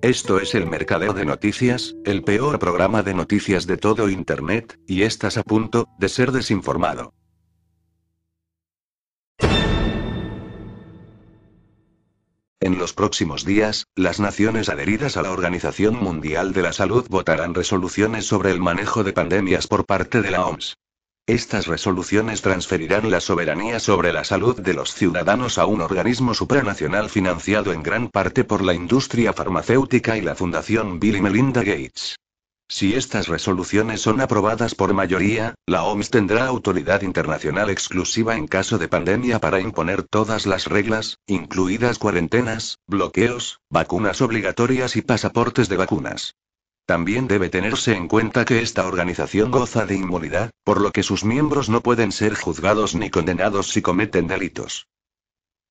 Esto es el Mercadeo de Noticias, el peor programa de noticias de todo Internet, y estás a punto de ser desinformado. En los próximos días, las naciones adheridas a la Organización Mundial de la Salud votarán resoluciones sobre el manejo de pandemias por parte de la OMS. Estas resoluciones transferirán la soberanía sobre la salud de los ciudadanos a un organismo supranacional financiado en gran parte por la industria farmacéutica y la Fundación Bill y Melinda Gates. Si estas resoluciones son aprobadas por mayoría, la OMS tendrá autoridad internacional exclusiva en caso de pandemia para imponer todas las reglas, incluidas cuarentenas, bloqueos, vacunas obligatorias y pasaportes de vacunas. También debe tenerse en cuenta que esta organización goza de inmunidad, por lo que sus miembros no pueden ser juzgados ni condenados si cometen delitos.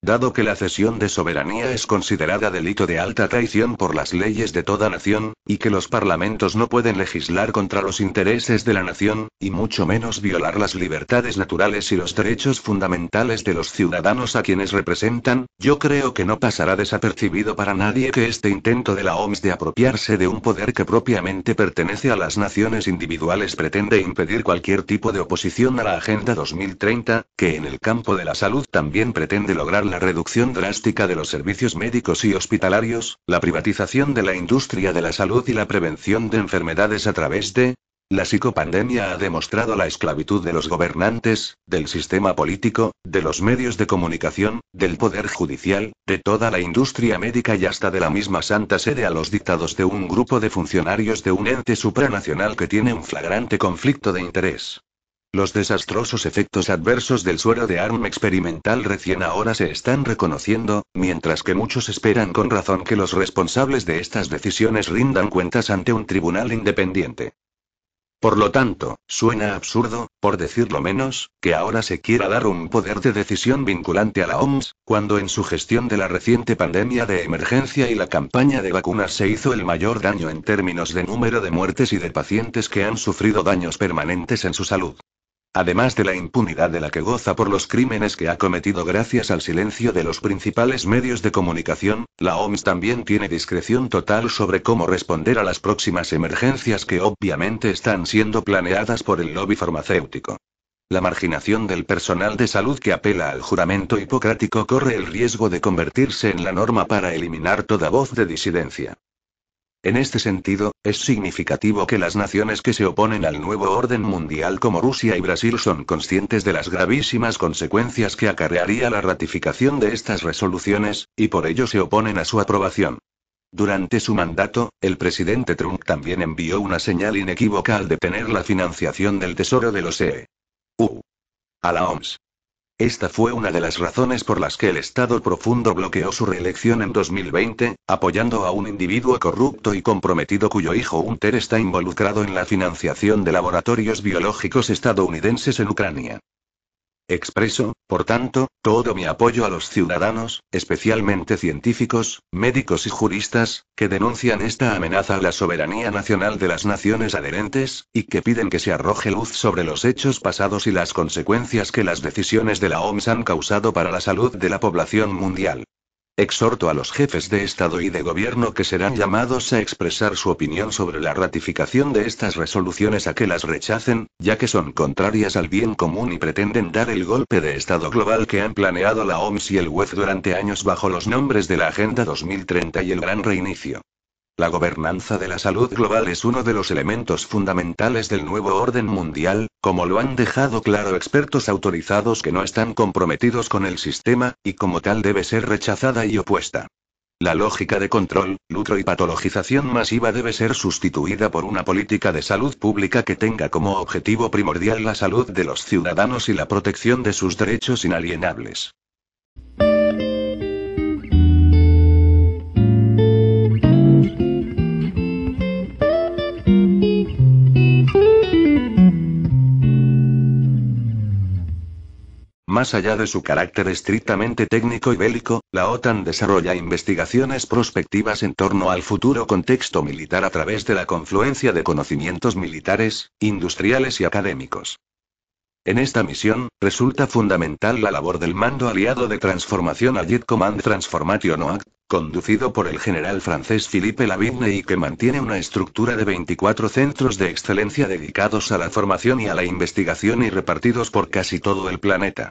Dado que la cesión de soberanía es considerada delito de alta traición por las leyes de toda nación, y que los parlamentos no pueden legislar contra los intereses de la nación, y mucho menos violar las libertades naturales y los derechos fundamentales de los ciudadanos a quienes representan, yo creo que no pasará desapercibido para nadie que este intento de la OMS de apropiarse de un poder que propiamente pertenece a las naciones individuales pretende impedir cualquier tipo de oposición a la Agenda 2030, que en el campo de la salud también pretende lograr la reducción drástica de los servicios médicos y hospitalarios, la privatización de la industria de la salud y la prevención de enfermedades a través de... La psicopandemia ha demostrado la esclavitud de los gobernantes, del sistema político, de los medios de comunicación, del poder judicial, de toda la industria médica y hasta de la misma Santa Sede a los dictados de un grupo de funcionarios de un ente supranacional que tiene un flagrante conflicto de interés. Los desastrosos efectos adversos del suero de ARM experimental recién ahora se están reconociendo, mientras que muchos esperan con razón que los responsables de estas decisiones rindan cuentas ante un tribunal independiente. Por lo tanto, suena absurdo, por decirlo menos, que ahora se quiera dar un poder de decisión vinculante a la OMS, cuando en su gestión de la reciente pandemia de emergencia y la campaña de vacunas se hizo el mayor daño en términos de número de muertes y de pacientes que han sufrido daños permanentes en su salud. Además de la impunidad de la que goza por los crímenes que ha cometido gracias al silencio de los principales medios de comunicación, la OMS también tiene discreción total sobre cómo responder a las próximas emergencias que obviamente están siendo planeadas por el lobby farmacéutico. La marginación del personal de salud que apela al juramento hipocrático corre el riesgo de convertirse en la norma para eliminar toda voz de disidencia. En este sentido, es significativo que las naciones que se oponen al nuevo orden mundial como Rusia y Brasil son conscientes de las gravísimas consecuencias que acarrearía la ratificación de estas resoluciones, y por ello se oponen a su aprobación. Durante su mandato, el presidente Trump también envió una señal inequívoca al detener la financiación del Tesoro de los EU. A la OMS. Esta fue una de las razones por las que el Estado profundo bloqueó su reelección en 2020, apoyando a un individuo corrupto y comprometido cuyo hijo Hunter está involucrado en la financiación de laboratorios biológicos estadounidenses en Ucrania. Expreso, por tanto, todo mi apoyo a los ciudadanos, especialmente científicos, médicos y juristas, que denuncian esta amenaza a la soberanía nacional de las naciones adherentes, y que piden que se arroje luz sobre los hechos pasados y las consecuencias que las decisiones de la OMS han causado para la salud de la población mundial. Exhorto a los jefes de Estado y de Gobierno que serán llamados a expresar su opinión sobre la ratificación de estas resoluciones a que las rechacen, ya que son contrarias al bien común y pretenden dar el golpe de Estado global que han planeado la OMS y el WEF durante años bajo los nombres de la Agenda 2030 y el Gran Reinicio. La gobernanza de la salud global es uno de los elementos fundamentales del nuevo orden mundial, como lo han dejado claro expertos autorizados que no están comprometidos con el sistema, y como tal debe ser rechazada y opuesta. La lógica de control, lucro y patologización masiva debe ser sustituida por una política de salud pública que tenga como objetivo primordial la salud de los ciudadanos y la protección de sus derechos inalienables. Más allá de su carácter estrictamente técnico y bélico, la OTAN desarrolla investigaciones prospectivas en torno al futuro contexto militar a través de la confluencia de conocimientos militares, industriales y académicos. En esta misión, resulta fundamental la labor del Mando Aliado de Transformación Allied Command Transformation OAC, conducido por el general francés Philippe Lavigne y que mantiene una estructura de 24 centros de excelencia dedicados a la formación y a la investigación y repartidos por casi todo el planeta.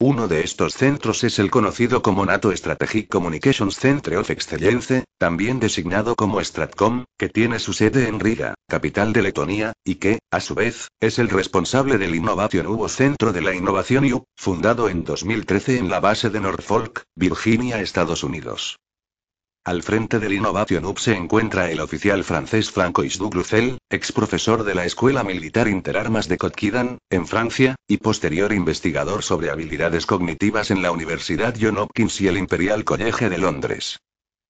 Uno de estos centros es el conocido como NATO Strategic Communications Centre of Excellence, también designado como Stratcom, que tiene su sede en Riga, capital de Letonia, y que, a su vez, es el responsable del Innovation Hugo Centro de la Innovación U, fundado en 2013 en la base de Norfolk, Virginia, Estados Unidos. Al frente del Innovation Hub se encuentra el oficial francés Francois Duglucel, ex profesor de la Escuela Militar Interarmas de Kotkidan, en Francia, y posterior investigador sobre habilidades cognitivas en la Universidad John Hopkins y el Imperial College de Londres.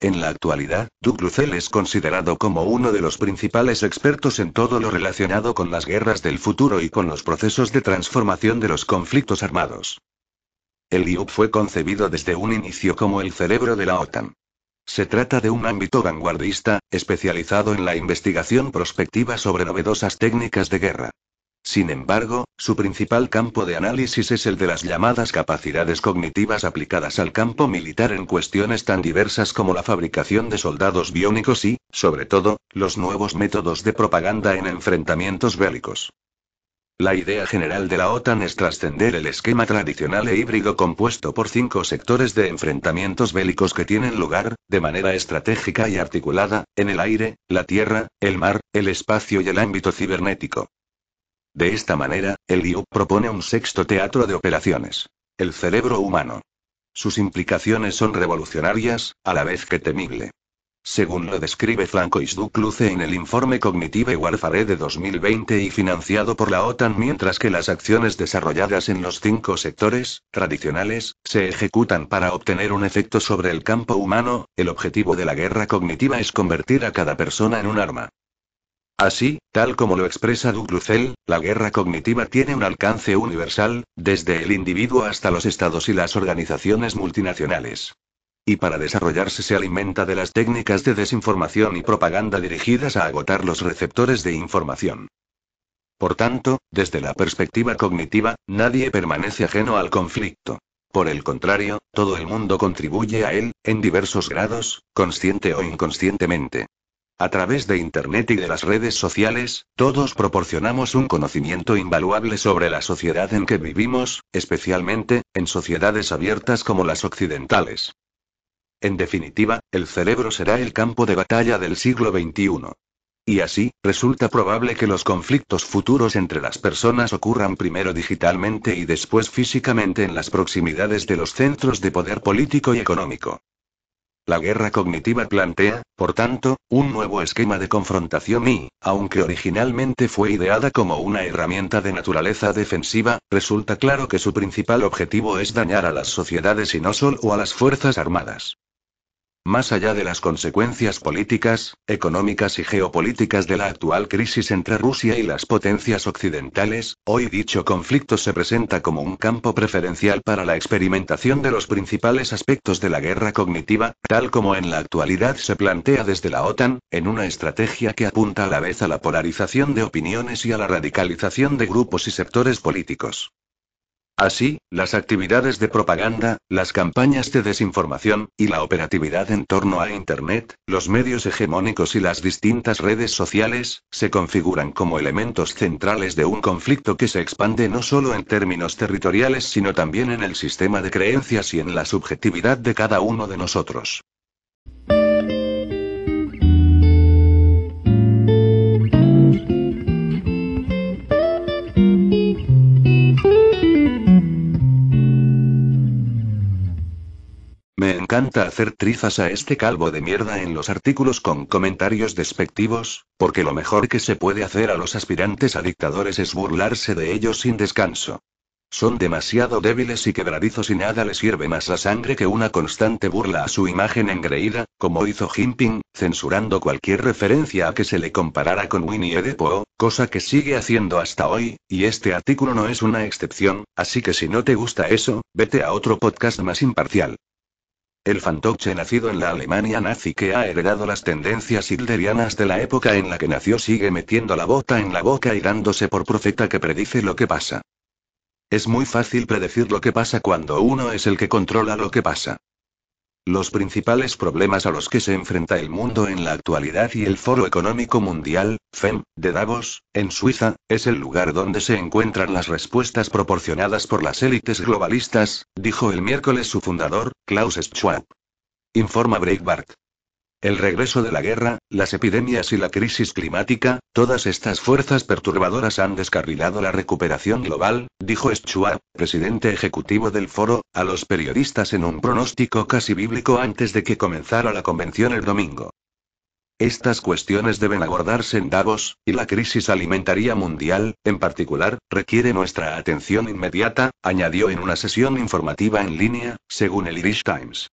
En la actualidad, Duglucel es considerado como uno de los principales expertos en todo lo relacionado con las guerras del futuro y con los procesos de transformación de los conflictos armados. El IUP fue concebido desde un inicio como el cerebro de la OTAN. Se trata de un ámbito vanguardista, especializado en la investigación prospectiva sobre novedosas técnicas de guerra. Sin embargo, su principal campo de análisis es el de las llamadas capacidades cognitivas aplicadas al campo militar en cuestiones tan diversas como la fabricación de soldados biónicos y, sobre todo, los nuevos métodos de propaganda en enfrentamientos bélicos. La idea general de la OTAN es trascender el esquema tradicional e híbrido compuesto por cinco sectores de enfrentamientos bélicos que tienen lugar, de manera estratégica y articulada, en el aire, la tierra, el mar, el espacio y el ámbito cibernético. De esta manera, el IU propone un sexto teatro de operaciones. El cerebro humano. Sus implicaciones son revolucionarias, a la vez que temible según lo describe Francois Ducluce en el informe Cognitive Warfare de 2020 y financiado por la OTAN, mientras que las acciones desarrolladas en los cinco sectores tradicionales se ejecutan para obtener un efecto sobre el campo humano, el objetivo de la guerra cognitiva es convertir a cada persona en un arma. Así, tal como lo expresa Duclucel, la guerra cognitiva tiene un alcance universal, desde el individuo hasta los estados y las organizaciones multinacionales y para desarrollarse se alimenta de las técnicas de desinformación y propaganda dirigidas a agotar los receptores de información. Por tanto, desde la perspectiva cognitiva, nadie permanece ajeno al conflicto. Por el contrario, todo el mundo contribuye a él, en diversos grados, consciente o inconscientemente. A través de Internet y de las redes sociales, todos proporcionamos un conocimiento invaluable sobre la sociedad en que vivimos, especialmente, en sociedades abiertas como las occidentales. En definitiva, el cerebro será el campo de batalla del siglo XXI. Y así, resulta probable que los conflictos futuros entre las personas ocurran primero digitalmente y después físicamente en las proximidades de los centros de poder político y económico. La guerra cognitiva plantea, por tanto, un nuevo esquema de confrontación y, aunque originalmente fue ideada como una herramienta de naturaleza defensiva, resulta claro que su principal objetivo es dañar a las sociedades y no solo a las Fuerzas Armadas. Más allá de las consecuencias políticas, económicas y geopolíticas de la actual crisis entre Rusia y las potencias occidentales, hoy dicho conflicto se presenta como un campo preferencial para la experimentación de los principales aspectos de la guerra cognitiva, tal como en la actualidad se plantea desde la OTAN, en una estrategia que apunta a la vez a la polarización de opiniones y a la radicalización de grupos y sectores políticos. Así, las actividades de propaganda, las campañas de desinformación, y la operatividad en torno a Internet, los medios hegemónicos y las distintas redes sociales, se configuran como elementos centrales de un conflicto que se expande no solo en términos territoriales sino también en el sistema de creencias y en la subjetividad de cada uno de nosotros. Me encanta hacer trizas a este calvo de mierda en los artículos con comentarios despectivos, porque lo mejor que se puede hacer a los aspirantes a dictadores es burlarse de ellos sin descanso. Son demasiado débiles y quebradizos y nada les sirve más la sangre que una constante burla a su imagen engreída, como hizo Jinping, censurando cualquier referencia a que se le comparara con Winnie the Pooh, cosa que sigue haciendo hasta hoy, y este artículo no es una excepción, así que si no te gusta eso, vete a otro podcast más imparcial. El fantoche nacido en la Alemania nazi que ha heredado las tendencias hitlerianas de la época en la que nació sigue metiendo la bota en la boca y dándose por profeta que predice lo que pasa. Es muy fácil predecir lo que pasa cuando uno es el que controla lo que pasa. Los principales problemas a los que se enfrenta el mundo en la actualidad y el Foro Económico Mundial, FEM, de Davos, en Suiza, es el lugar donde se encuentran las respuestas proporcionadas por las élites globalistas, dijo el miércoles su fundador, Klaus Schwab. Informa Breitbart. El regreso de la guerra, las epidemias y la crisis climática, todas estas fuerzas perturbadoras han descarrilado la recuperación global, dijo Schwab, presidente ejecutivo del foro, a los periodistas en un pronóstico casi bíblico antes de que comenzara la convención el domingo. Estas cuestiones deben abordarse en Davos, y la crisis alimentaria mundial, en particular, requiere nuestra atención inmediata, añadió en una sesión informativa en línea, según el Irish Times.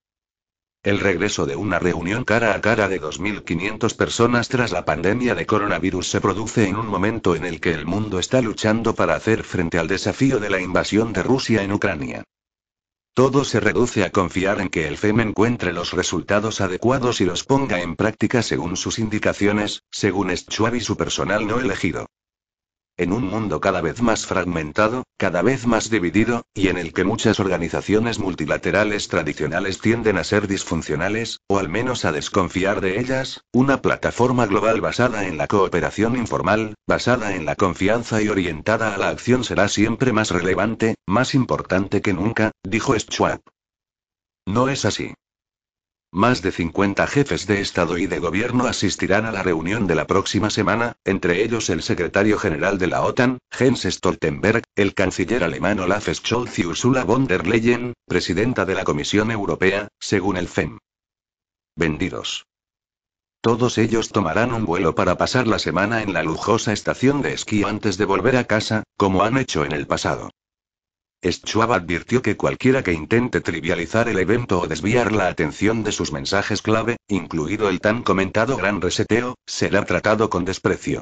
El regreso de una reunión cara a cara de 2.500 personas tras la pandemia de coronavirus se produce en un momento en el que el mundo está luchando para hacer frente al desafío de la invasión de Rusia en Ucrania. Todo se reduce a confiar en que el FEM encuentre los resultados adecuados y los ponga en práctica según sus indicaciones, según Schwab y su personal no elegido. En un mundo cada vez más fragmentado, cada vez más dividido, y en el que muchas organizaciones multilaterales tradicionales tienden a ser disfuncionales, o al menos a desconfiar de ellas, una plataforma global basada en la cooperación informal, basada en la confianza y orientada a la acción será siempre más relevante, más importante que nunca, dijo Schwab. No es así. Más de 50 jefes de Estado y de Gobierno asistirán a la reunión de la próxima semana, entre ellos el secretario general de la OTAN, Jens Stoltenberg, el canciller alemán Olaf Scholz y Ursula von der Leyen, presidenta de la Comisión Europea, según el FEM. Vendidos. Todos ellos tomarán un vuelo para pasar la semana en la lujosa estación de esquí antes de volver a casa, como han hecho en el pasado. Schwab advirtió que cualquiera que intente trivializar el evento o desviar la atención de sus mensajes clave, incluido el tan comentado gran reseteo, será tratado con desprecio.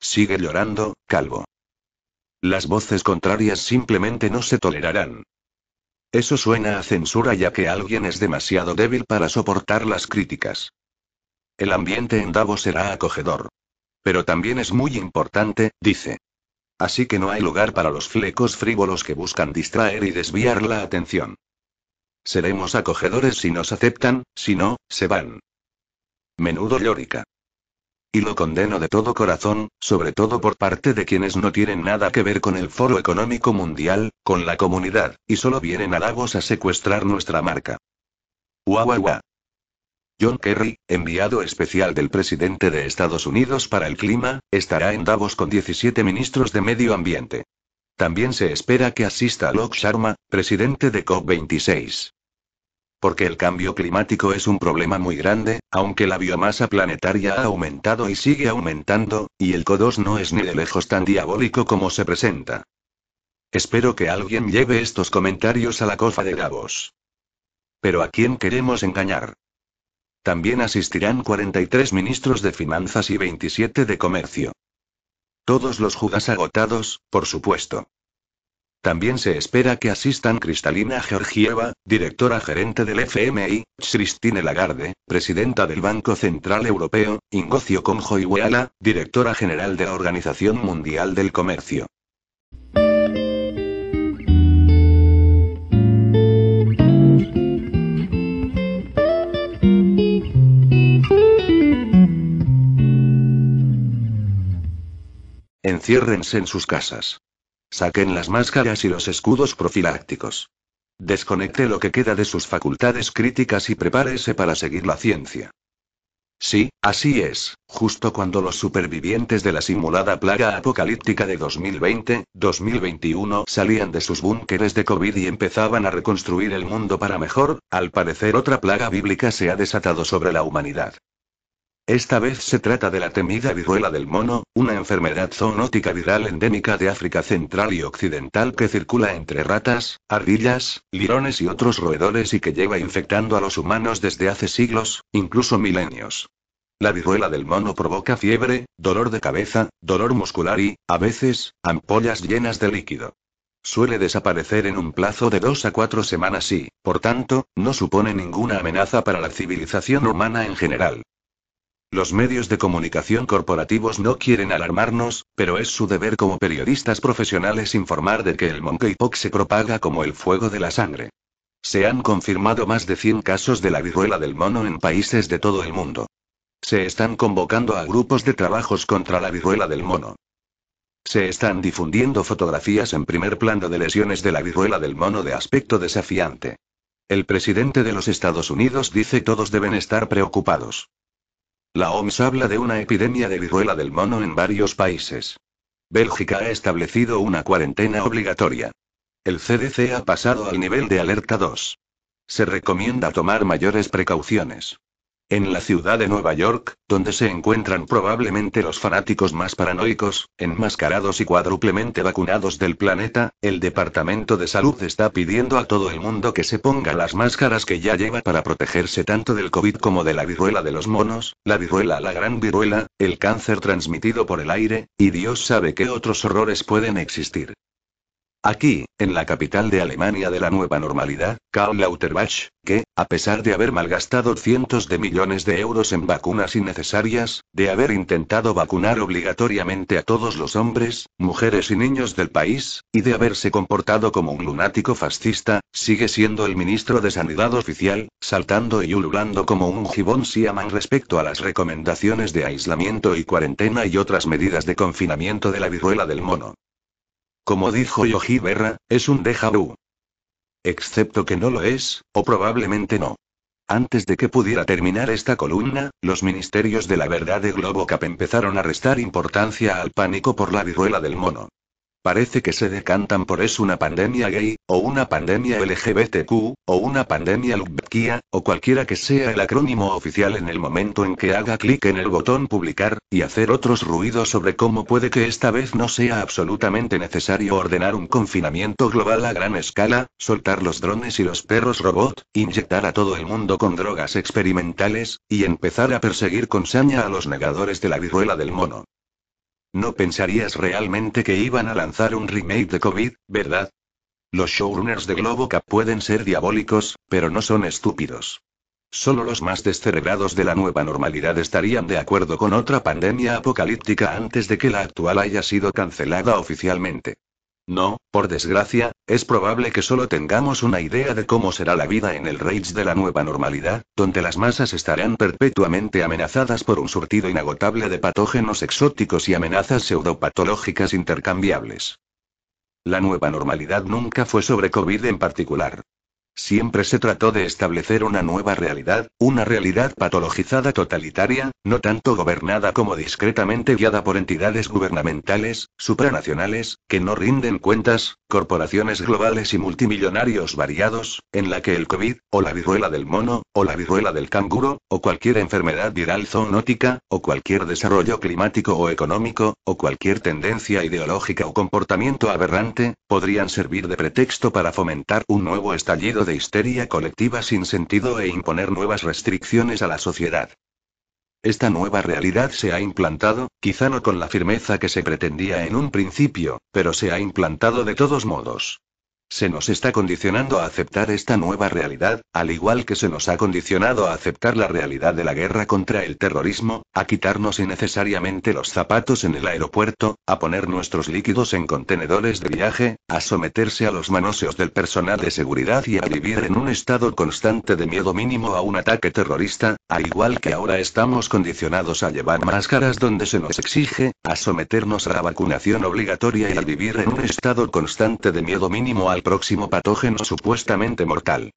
Sigue llorando, calvo. Las voces contrarias simplemente no se tolerarán. Eso suena a censura ya que alguien es demasiado débil para soportar las críticas. El ambiente en Davos será acogedor. Pero también es muy importante, dice. Así que no hay lugar para los flecos frívolos que buscan distraer y desviar la atención. Seremos acogedores si nos aceptan, si no, se van. Menudo llórica. Y lo condeno de todo corazón, sobre todo por parte de quienes no tienen nada que ver con el Foro Económico Mundial, con la comunidad, y solo vienen a Davos a secuestrar nuestra marca. Guau guau guau. John Kerry, enviado especial del presidente de Estados Unidos para el clima, estará en Davos con 17 ministros de medio ambiente. También se espera que asista Lok Sharma, presidente de COP26. Porque el cambio climático es un problema muy grande, aunque la biomasa planetaria ha aumentado y sigue aumentando, y el CO2 no es ni de lejos tan diabólico como se presenta. Espero que alguien lleve estos comentarios a la cofa de Davos. Pero ¿a quién queremos engañar? También asistirán 43 ministros de finanzas y 27 de comercio. Todos los judas agotados, por supuesto. También se espera que asistan Cristalina Georgieva, directora gerente del FMI, Christine Lagarde, presidenta del Banco Central Europeo, Ingocio Conjo Iweala, directora general de la Organización Mundial del Comercio. Enciérrense en sus casas. Saquen las máscaras y los escudos profilácticos. Desconecte lo que queda de sus facultades críticas y prepárese para seguir la ciencia. Sí, así es, justo cuando los supervivientes de la simulada plaga apocalíptica de 2020-2021 salían de sus búnkeres de COVID y empezaban a reconstruir el mundo para mejor, al parecer otra plaga bíblica se ha desatado sobre la humanidad. Esta vez se trata de la temida viruela del mono, una enfermedad zoonótica viral endémica de África Central y Occidental que circula entre ratas, ardillas, lirones y otros roedores y que lleva infectando a los humanos desde hace siglos, incluso milenios. La viruela del mono provoca fiebre, dolor de cabeza, dolor muscular y, a veces, ampollas llenas de líquido. Suele desaparecer en un plazo de dos a cuatro semanas y, por tanto, no supone ninguna amenaza para la civilización humana en general. Los medios de comunicación corporativos no quieren alarmarnos, pero es su deber como periodistas profesionales informar de que el monkeypox se propaga como el fuego de la sangre. Se han confirmado más de 100 casos de la viruela del mono en países de todo el mundo. Se están convocando a grupos de trabajos contra la viruela del mono. Se están difundiendo fotografías en primer plano de lesiones de la viruela del mono de aspecto desafiante. El presidente de los Estados Unidos dice todos deben estar preocupados. La OMS habla de una epidemia de viruela del mono en varios países. Bélgica ha establecido una cuarentena obligatoria. El CDC ha pasado al nivel de alerta 2. Se recomienda tomar mayores precauciones. En la ciudad de Nueva York, donde se encuentran probablemente los fanáticos más paranoicos, enmascarados y cuádruplemente vacunados del planeta, el Departamento de Salud está pidiendo a todo el mundo que se ponga las máscaras que ya lleva para protegerse tanto del COVID como de la viruela de los monos, la viruela la gran viruela, el cáncer transmitido por el aire, y Dios sabe qué otros horrores pueden existir. Aquí, en la capital de Alemania de la nueva normalidad, Karl Lauterbach, que, a pesar de haber malgastado cientos de millones de euros en vacunas innecesarias, de haber intentado vacunar obligatoriamente a todos los hombres, mujeres y niños del país, y de haberse comportado como un lunático fascista, sigue siendo el ministro de Sanidad oficial, saltando y ululando como un gibón siaman respecto a las recomendaciones de aislamiento y cuarentena y otras medidas de confinamiento de la viruela del mono. Como dijo Yogi Berra, es un déjà. Excepto que no lo es, o probablemente no. Antes de que pudiera terminar esta columna, los ministerios de la verdad de Globocap empezaron a restar importancia al pánico por la viruela del mono. Parece que se decantan por es una pandemia gay, o una pandemia LGBTQ, o una pandemia LGBTQIA, o cualquiera que sea el acrónimo oficial en el momento en que haga clic en el botón publicar, y hacer otros ruidos sobre cómo puede que esta vez no sea absolutamente necesario ordenar un confinamiento global a gran escala, soltar los drones y los perros robot, inyectar a todo el mundo con drogas experimentales, y empezar a perseguir con saña a los negadores de la viruela del mono. No pensarías realmente que iban a lanzar un remake de COVID, ¿verdad? Los showrunners de Globocap pueden ser diabólicos, pero no son estúpidos. Solo los más descerebrados de la nueva normalidad estarían de acuerdo con otra pandemia apocalíptica antes de que la actual haya sido cancelada oficialmente. No, por desgracia, es probable que solo tengamos una idea de cómo será la vida en el Rage de la nueva normalidad, donde las masas estarán perpetuamente amenazadas por un surtido inagotable de patógenos exóticos y amenazas pseudopatológicas intercambiables. La nueva normalidad nunca fue sobre COVID en particular. Siempre se trató de establecer una nueva realidad, una realidad patologizada totalitaria, no tanto gobernada como discretamente guiada por entidades gubernamentales, supranacionales, que no rinden cuentas, corporaciones globales y multimillonarios variados, en la que el COVID, o la viruela del mono, o la viruela del canguro, o cualquier enfermedad viral zoonótica, o cualquier desarrollo climático o económico, o cualquier tendencia ideológica o comportamiento aberrante, podrían servir de pretexto para fomentar un nuevo estallido de histeria colectiva sin sentido e imponer nuevas restricciones a la sociedad. Esta nueva realidad se ha implantado, quizá no con la firmeza que se pretendía en un principio, pero se ha implantado de todos modos. Se nos está condicionando a aceptar esta nueva realidad, al igual que se nos ha condicionado a aceptar la realidad de la guerra contra el terrorismo, a quitarnos innecesariamente los zapatos en el aeropuerto, a poner nuestros líquidos en contenedores de viaje, a someterse a los manoseos del personal de seguridad y a vivir en un estado constante de miedo mínimo a un ataque terrorista, al igual que ahora estamos condicionados a llevar máscaras donde se nos exige, a someternos a la vacunación obligatoria y a vivir en un estado constante de miedo mínimo al próximo patógeno supuestamente mortal.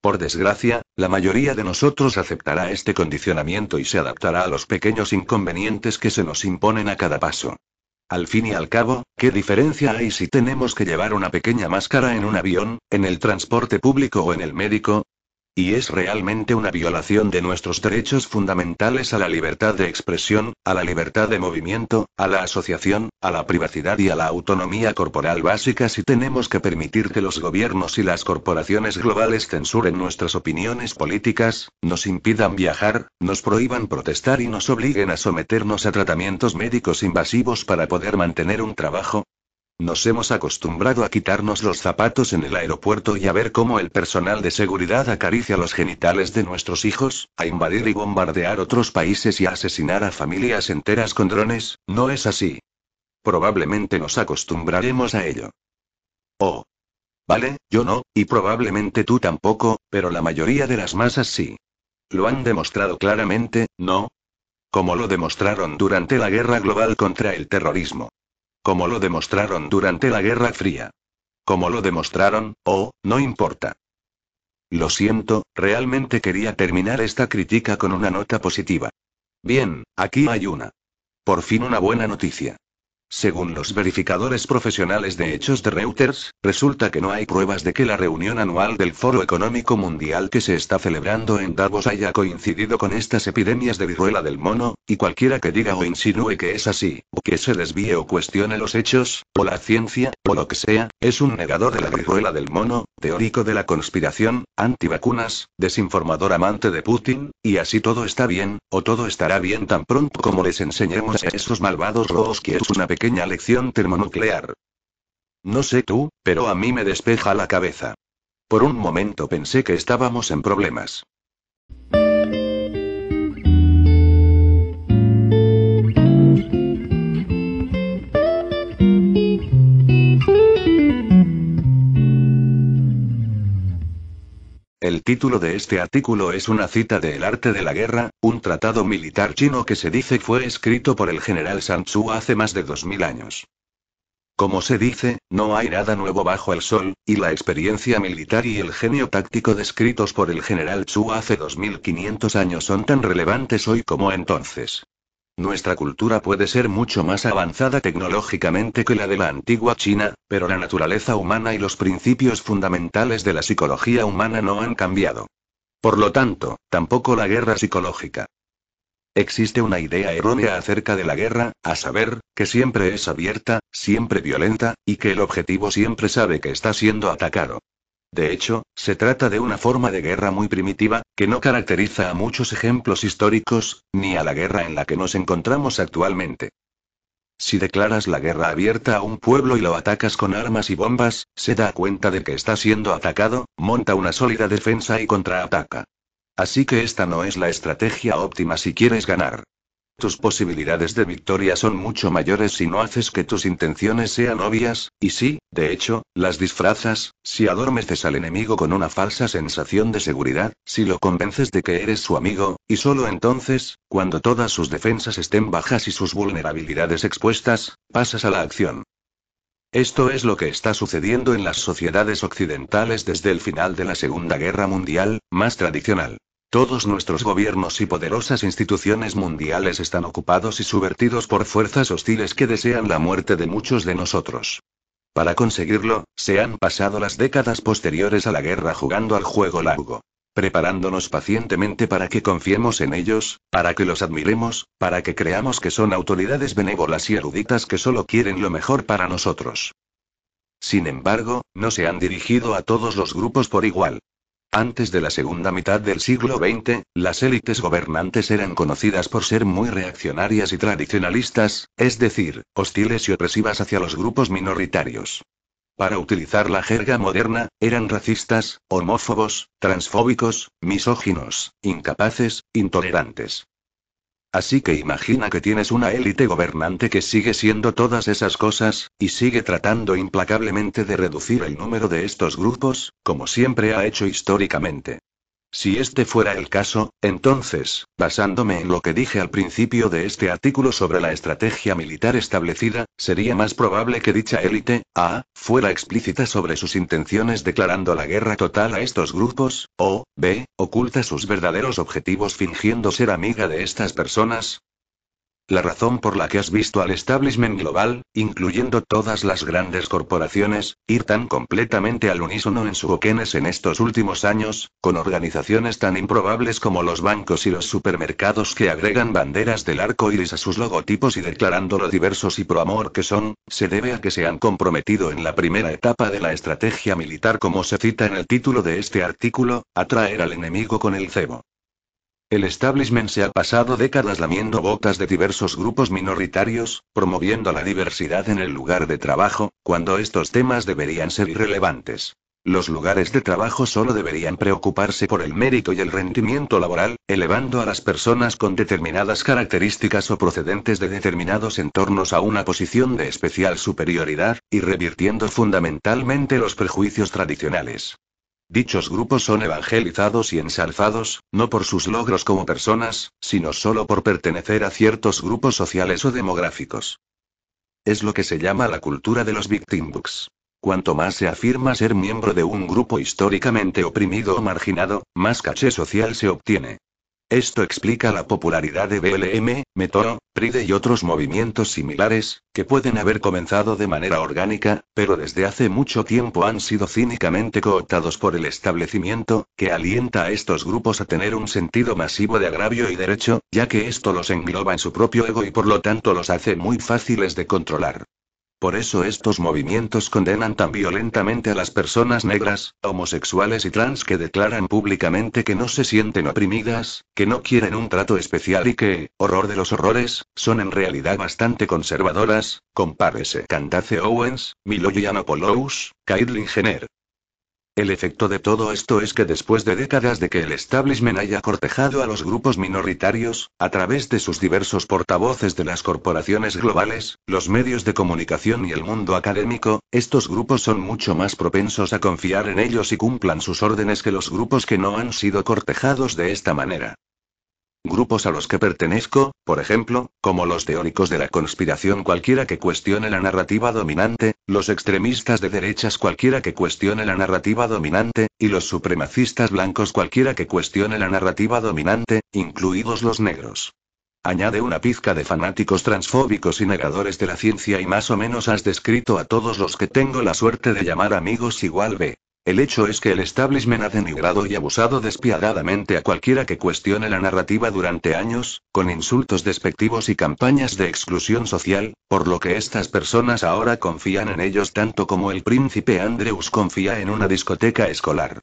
Por desgracia, la mayoría de nosotros aceptará este condicionamiento y se adaptará a los pequeños inconvenientes que se nos imponen a cada paso. Al fin y al cabo, ¿qué diferencia hay si tenemos que llevar una pequeña máscara en un avión, en el transporte público o en el médico? Y es realmente una violación de nuestros derechos fundamentales a la libertad de expresión, a la libertad de movimiento, a la asociación, a la privacidad y a la autonomía corporal básica. Si tenemos que permitir que los gobiernos y las corporaciones globales censuren nuestras opiniones políticas, nos impidan viajar, nos prohíban protestar y nos obliguen a someternos a tratamientos médicos invasivos para poder mantener un trabajo, nos hemos acostumbrado a quitarnos los zapatos en el aeropuerto y a ver cómo el personal de seguridad acaricia los genitales de nuestros hijos, a invadir y bombardear otros países y a asesinar a familias enteras con drones, ¿no es así? Probablemente nos acostumbraremos a ello. Oh. Vale, yo no, y probablemente tú tampoco, pero la mayoría de las masas sí. Lo han demostrado claramente, ¿no? Como lo demostraron durante la guerra global contra el terrorismo. Como lo demostraron durante la Guerra Fría. Como lo demostraron, oh, no importa. Lo siento, realmente quería terminar esta crítica con una nota positiva. Bien, aquí hay una. Por fin una buena noticia. Según los verificadores profesionales de hechos de Reuters, resulta que no hay pruebas de que la reunión anual del Foro Económico Mundial que se está celebrando en Davos haya coincidido con estas epidemias de viruela del mono, y cualquiera que diga o insinúe que es así, o que se desvíe o cuestione los hechos, o la ciencia, o lo que sea, es un negador de la viruela del mono, teórico de la conspiración, antivacunas, desinformador amante de Putin, y así todo está bien, o todo estará bien tan pronto como les enseñemos a esos malvados robos que es una pequeña lección termonuclear. No sé tú, pero a mí me despeja la cabeza. Por un momento pensé que estábamos en problemas. Título de este artículo es una cita de El arte de la guerra, un tratado militar chino que se dice fue escrito por el general Sun Tzu hace más de 2000 años. Como se dice, no hay nada nuevo bajo el sol, y la experiencia militar y el genio táctico descritos por el general Tzu hace 2500 años son tan relevantes hoy como entonces. Nuestra cultura puede ser mucho más avanzada tecnológicamente que la de la antigua China, pero la naturaleza humana y los principios fundamentales de la psicología humana no han cambiado. Por lo tanto, tampoco la guerra psicológica. Existe una idea errónea acerca de la guerra, a saber, que siempre es abierta, siempre violenta, y que el objetivo siempre sabe que está siendo atacado. De hecho, se trata de una forma de guerra muy primitiva, que no caracteriza a muchos ejemplos históricos, ni a la guerra en la que nos encontramos actualmente. Si declaras la guerra abierta a un pueblo y lo atacas con armas y bombas, se da cuenta de que está siendo atacado, monta una sólida defensa y contraataca. Así que esta no es la estrategia óptima si quieres ganar. Tus posibilidades de victoria son mucho mayores si no haces que tus intenciones sean obvias, y si, de hecho, las disfrazas, si adormeces al enemigo con una falsa sensación de seguridad, si lo convences de que eres su amigo, y solo entonces, cuando todas sus defensas estén bajas y sus vulnerabilidades expuestas, pasas a la acción. Esto es lo que está sucediendo en las sociedades occidentales desde el final de la Segunda Guerra Mundial, más tradicional. Todos nuestros gobiernos y poderosas instituciones mundiales están ocupados y subvertidos por fuerzas hostiles que desean la muerte de muchos de nosotros. Para conseguirlo, se han pasado las décadas posteriores a la guerra jugando al juego largo. Preparándonos pacientemente para que confiemos en ellos, para que los admiremos, para que creamos que son autoridades benévolas y eruditas que solo quieren lo mejor para nosotros. Sin embargo, no se han dirigido a todos los grupos por igual. Antes de la segunda mitad del siglo XX, las élites gobernantes eran conocidas por ser muy reaccionarias y tradicionalistas, es decir, hostiles y opresivas hacia los grupos minoritarios. Para utilizar la jerga moderna, eran racistas, homófobos, transfóbicos, misóginos, incapaces, intolerantes. Así que imagina que tienes una élite gobernante que sigue siendo todas esas cosas, y sigue tratando implacablemente de reducir el número de estos grupos, como siempre ha hecho históricamente. Si este fuera el caso, entonces, basándome en lo que dije al principio de este artículo sobre la estrategia militar establecida, sería más probable que dicha élite, A, fuera explícita sobre sus intenciones declarando la guerra total a estos grupos, o, B, oculta sus verdaderos objetivos fingiendo ser amiga de estas personas, La razón por la que has visto al establishment global, incluyendo todas las grandes corporaciones, ir tan completamente al unísono en su boquenes en estos últimos años, con organizaciones tan improbables como los bancos y los supermercados que agregan banderas del arco iris a sus logotipos y declarando lo diversos y pro amor que son, se debe a que se han comprometido en la primera etapa de la estrategia militar, como se cita en el título de este artículo, atraer al enemigo con el cebo. El establishment se ha pasado décadas lamiendo botas de diversos grupos minoritarios, promoviendo la diversidad en el lugar de trabajo, cuando estos temas deberían ser irrelevantes. Los lugares de trabajo solo deberían preocuparse por el mérito y el rendimiento laboral, elevando a las personas con determinadas características o procedentes de determinados entornos a una posición de especial superioridad, y revirtiendo fundamentalmente los prejuicios tradicionales. Dichos grupos son evangelizados y ensalzados, no por sus logros como personas, sino solo por pertenecer a ciertos grupos sociales o demográficos. Es lo que se llama la cultura de los victim books. Cuanto más se afirma ser miembro de un grupo históricamente oprimido o marginado, más caché social se obtiene. Esto explica la popularidad de BLM, Metoro, PRIDE y otros movimientos similares, que pueden haber comenzado de manera orgánica, pero desde hace mucho tiempo han sido cínicamente cooptados por el establecimiento, que alienta a estos grupos a tener un sentido masivo de agravio y derecho, ya que esto los engloba en su propio ego y por lo tanto los hace muy fáciles de controlar. Por eso estos movimientos condenan tan violentamente a las personas negras, homosexuales y trans que declaran públicamente que no se sienten oprimidas, que no quieren un trato especial y que, horror de los horrores, son en realidad bastante conservadoras, compárese Candace Owens, Milo Yiannopoulos, Caitlyn Jenner. El efecto de todo esto es que después de décadas de que el establishment haya cortejado a los grupos minoritarios, a través de sus diversos portavoces de las corporaciones globales, los medios de comunicación y el mundo académico, estos grupos son mucho más propensos a confiar en ellos y cumplan sus órdenes que los grupos que no han sido cortejados de esta manera. Grupos a los que pertenezco, por ejemplo, como los teóricos de la conspiración cualquiera que cuestione la narrativa dominante, los extremistas de derechas cualquiera que cuestione la narrativa dominante, y los supremacistas blancos cualquiera que cuestione la narrativa dominante, incluidos los negros. Añade una pizca de fanáticos transfóbicos y negadores de la ciencia y más o menos has descrito a todos los que tengo la suerte de llamar amigos igual B. El hecho es que el establishment ha denigrado y abusado despiadadamente a cualquiera que cuestione la narrativa durante años, con insultos despectivos y campañas de exclusión social, por lo que estas personas ahora confían en ellos tanto como el príncipe Andrews confía en una discoteca escolar.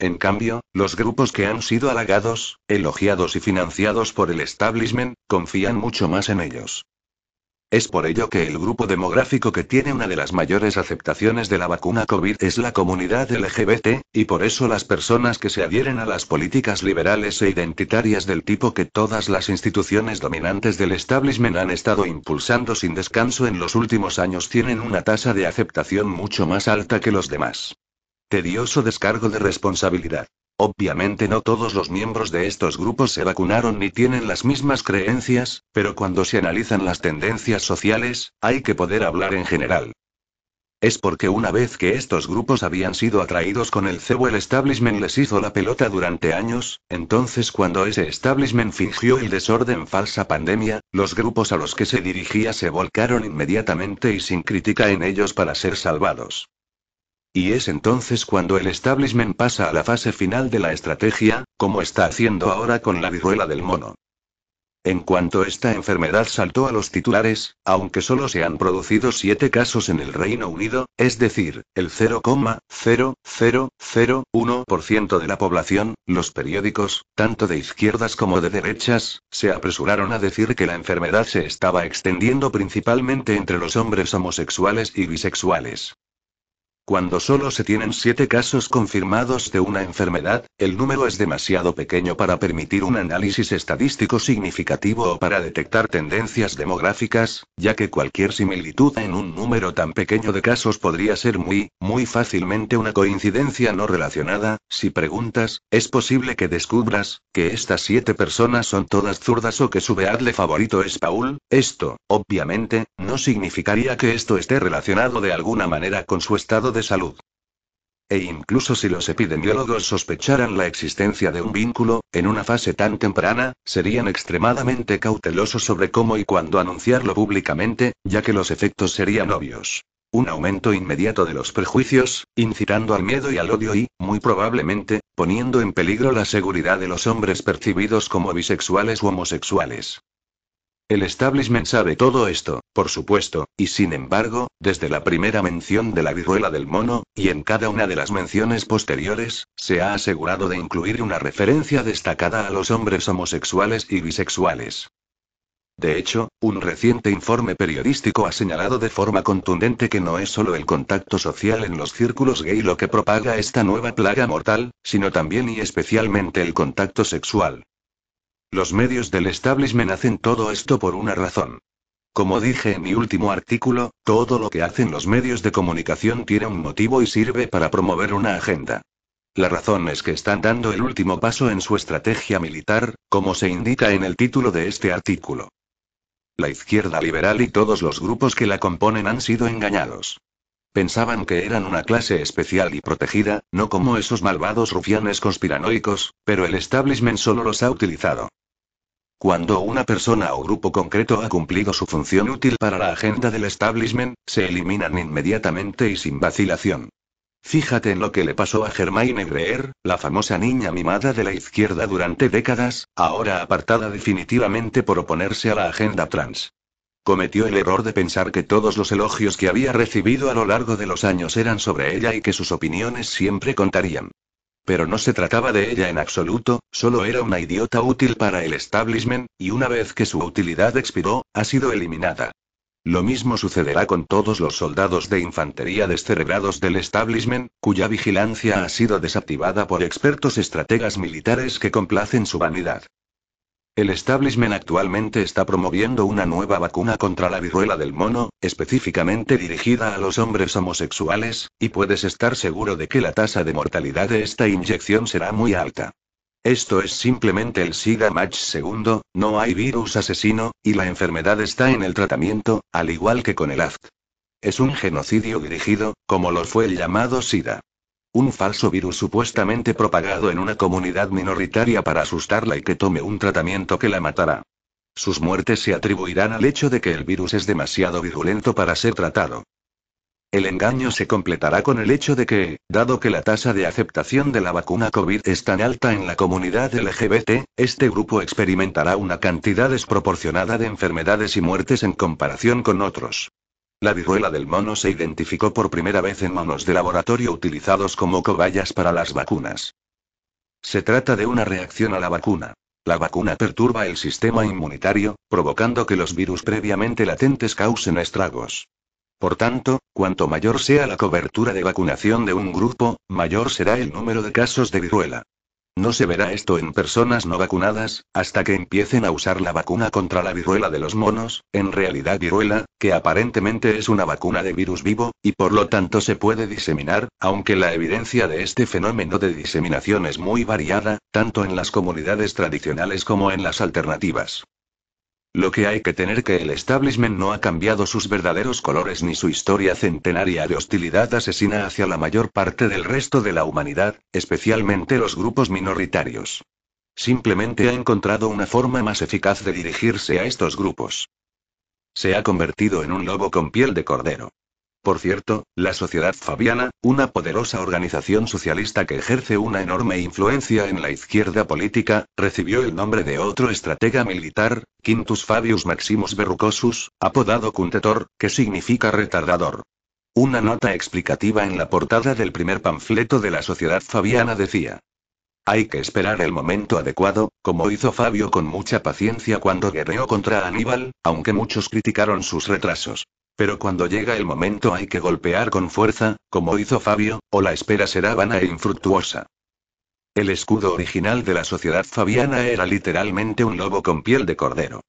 En cambio, los grupos que han sido halagados, elogiados y financiados por el establishment, confían mucho más en ellos. Es por ello que el grupo demográfico que tiene una de las mayores aceptaciones de la vacuna COVID es la comunidad LGBT, y por eso las personas que se adhieren a las políticas liberales e identitarias del tipo que todas las instituciones dominantes del establishment han estado impulsando sin descanso en los últimos años tienen una tasa de aceptación mucho más alta que los demás. Tedioso descargo de responsabilidad. Obviamente no todos los miembros de estos grupos se vacunaron ni tienen las mismas creencias, pero cuando se analizan las tendencias sociales, hay que poder hablar en general. Es porque una vez que estos grupos habían sido atraídos con el cebo el establishment les hizo la pelota durante años, entonces cuando ese establishment fingió el desorden falsa pandemia, los grupos a los que se dirigía se volcaron inmediatamente y sin crítica en ellos para ser salvados. Y es entonces cuando el establishment pasa a la fase final de la estrategia, como está haciendo ahora con la viruela del mono. En cuanto esta enfermedad saltó a los titulares, aunque solo se han producido siete casos en el Reino Unido, es decir, el 0,0001% de la población, los periódicos, tanto de izquierdas como de derechas, se apresuraron a decir que la enfermedad se estaba extendiendo principalmente entre los hombres homosexuales y bisexuales. Cuando solo se tienen siete casos confirmados de una enfermedad, el número es demasiado pequeño para permitir un análisis estadístico significativo o para detectar tendencias demográficas, ya que cualquier similitud en un número tan pequeño de casos podría ser muy, muy fácilmente una coincidencia no relacionada. Si preguntas, es posible que descubras que estas siete personas son todas zurdas o que su beadle favorito es Paul. Esto, obviamente, no significaría que esto esté relacionado de alguna manera con su estado de salud. E incluso si los epidemiólogos sospecharan la existencia de un vínculo, en una fase tan temprana, serían extremadamente cautelosos sobre cómo y cuándo anunciarlo públicamente, ya que los efectos serían obvios. Un aumento inmediato de los prejuicios, incitando al miedo y al odio y, muy probablemente, poniendo en peligro la seguridad de los hombres percibidos como bisexuales u homosexuales. El establishment sabe todo esto, por supuesto, y sin embargo, desde la primera mención de la viruela del mono, y en cada una de las menciones posteriores, se ha asegurado de incluir una referencia destacada a los hombres homosexuales y bisexuales. De hecho, un reciente informe periodístico ha señalado de forma contundente que no es solo el contacto social en los círculos gay lo que propaga esta nueva plaga mortal, sino también y especialmente el contacto sexual. Los medios del establishment hacen todo esto por una razón. Como dije en mi último artículo, todo lo que hacen los medios de comunicación tiene un motivo y sirve para promover una agenda. La razón es que están dando el último paso en su estrategia militar, como se indica en el título de este artículo. La izquierda liberal y todos los grupos que la componen han sido engañados. Pensaban que eran una clase especial y protegida, no como esos malvados rufianes conspiranoicos, pero el establishment solo los ha utilizado. Cuando una persona o grupo concreto ha cumplido su función útil para la agenda del establishment, se eliminan inmediatamente y sin vacilación. Fíjate en lo que le pasó a Germaine Greer, la famosa niña mimada de la izquierda durante décadas, ahora apartada definitivamente por oponerse a la agenda trans. Cometió el error de pensar que todos los elogios que había recibido a lo largo de los años eran sobre ella y que sus opiniones siempre contarían. Pero no se trataba de ella en absoluto, solo era una idiota útil para el establishment, y una vez que su utilidad expiró, ha sido eliminada. Lo mismo sucederá con todos los soldados de infantería descerebrados del establishment, cuya vigilancia ha sido desactivada por expertos estrategas militares que complacen su vanidad. El establishment actualmente está promoviendo una nueva vacuna contra la viruela del mono, específicamente dirigida a los hombres homosexuales, y puedes estar seguro de que la tasa de mortalidad de esta inyección será muy alta. Esto es simplemente el SIDA Match segundo, no hay virus asesino, y la enfermedad está en el tratamiento, al igual que con el AFT. Es un genocidio dirigido, como lo fue el llamado SIDA. Un falso virus supuestamente propagado en una comunidad minoritaria para asustarla y que tome un tratamiento que la matará. Sus muertes se atribuirán al hecho de que el virus es demasiado virulento para ser tratado. El engaño se completará con el hecho de que, dado que la tasa de aceptación de la vacuna COVID es tan alta en la comunidad LGBT, este grupo experimentará una cantidad desproporcionada de enfermedades y muertes en comparación con otros. La viruela del mono se identificó por primera vez en manos de laboratorio utilizados como cobayas para las vacunas. Se trata de una reacción a la vacuna. La vacuna perturba el sistema inmunitario, provocando que los virus previamente latentes causen estragos. Por tanto, cuanto mayor sea la cobertura de vacunación de un grupo, mayor será el número de casos de viruela. No se verá esto en personas no vacunadas, hasta que empiecen a usar la vacuna contra la viruela de los monos, en realidad viruela, que aparentemente es una vacuna de virus vivo, y por lo tanto se puede diseminar, aunque la evidencia de este fenómeno de diseminación es muy variada, tanto en las comunidades tradicionales como en las alternativas. Lo que hay que tener que el establishment no ha cambiado sus verdaderos colores ni su historia centenaria de hostilidad asesina hacia la mayor parte del resto de la humanidad, especialmente los grupos minoritarios. Simplemente ha encontrado una forma más eficaz de dirigirse a estos grupos. Se ha convertido en un lobo con piel de cordero. Por cierto, la Sociedad Fabiana, una poderosa organización socialista que ejerce una enorme influencia en la izquierda política, recibió el nombre de otro estratega militar, Quintus Fabius Maximus Verrucosus, apodado Cuntetor, que significa retardador. Una nota explicativa en la portada del primer panfleto de la Sociedad Fabiana decía. Hay que esperar el momento adecuado, como hizo Fabio con mucha paciencia cuando guerreó contra Aníbal, aunque muchos criticaron sus retrasos. Pero cuando llega el momento hay que golpear con fuerza, como hizo Fabio, o la espera será vana e infructuosa. El escudo original de la sociedad fabiana era literalmente un lobo con piel de cordero.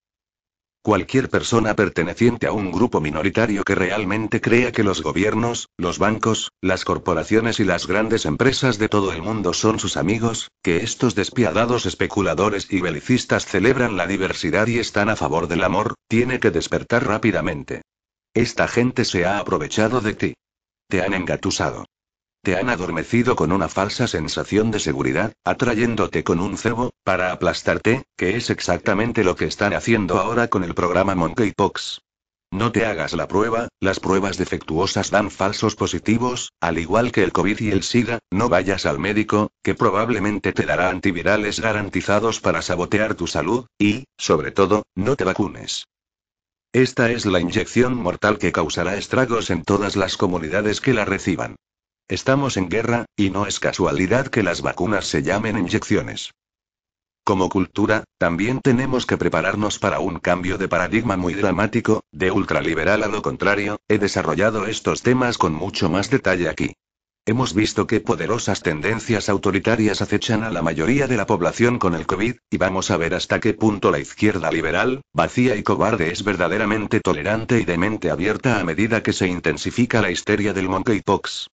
Cualquier persona perteneciente a un grupo minoritario que realmente crea que los gobiernos, los bancos, las corporaciones y las grandes empresas de todo el mundo son sus amigos, que estos despiadados especuladores y belicistas celebran la diversidad y están a favor del amor, tiene que despertar rápidamente. Esta gente se ha aprovechado de ti. Te han engatusado. te han adormecido con una falsa sensación de seguridad, atrayéndote con un cebo, para aplastarte, que es exactamente lo que están haciendo ahora con el programa Monkeypox. No te hagas la prueba, las pruebas defectuosas dan falsos positivos, al igual que el COVID y el SIDA, no vayas al médico, que probablemente te dará antivirales garantizados para sabotear tu salud, y, sobre todo, no te vacunes. Esta es la inyección mortal que causará estragos en todas las comunidades que la reciban. Estamos en guerra, y no es casualidad que las vacunas se llamen inyecciones. Como cultura, también tenemos que prepararnos para un cambio de paradigma muy dramático, de ultraliberal a lo contrario, he desarrollado estos temas con mucho más detalle aquí. Hemos visto que poderosas tendencias autoritarias acechan a la mayoría de la población con el COVID, y vamos a ver hasta qué punto la izquierda liberal, vacía y cobarde es verdaderamente tolerante y de mente abierta a medida que se intensifica la histeria del monkeypox.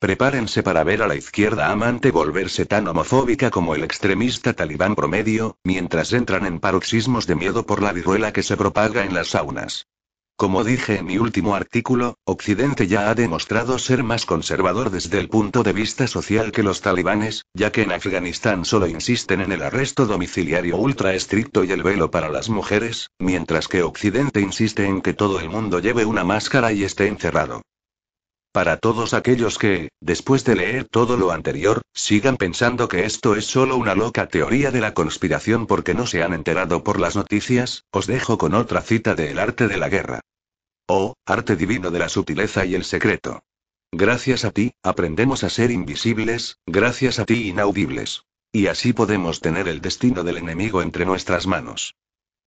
Prepárense para ver a la izquierda amante volverse tan homofóbica como el extremista talibán promedio, mientras entran en paroxismos de miedo por la viruela que se propaga en las saunas. Como dije en mi último artículo, Occidente ya ha demostrado ser más conservador desde el punto de vista social que los talibanes, ya que en Afganistán solo insisten en el arresto domiciliario ultra estricto y el velo para las mujeres, mientras que Occidente insiste en que todo el mundo lleve una máscara y esté encerrado. Para todos aquellos que, después de leer todo lo anterior, sigan pensando que esto es solo una loca teoría de la conspiración porque no se han enterado por las noticias, os dejo con otra cita de El arte de la guerra. Oh, arte divino de la sutileza y el secreto. Gracias a ti, aprendemos a ser invisibles, gracias a ti inaudibles. Y así podemos tener el destino del enemigo entre nuestras manos.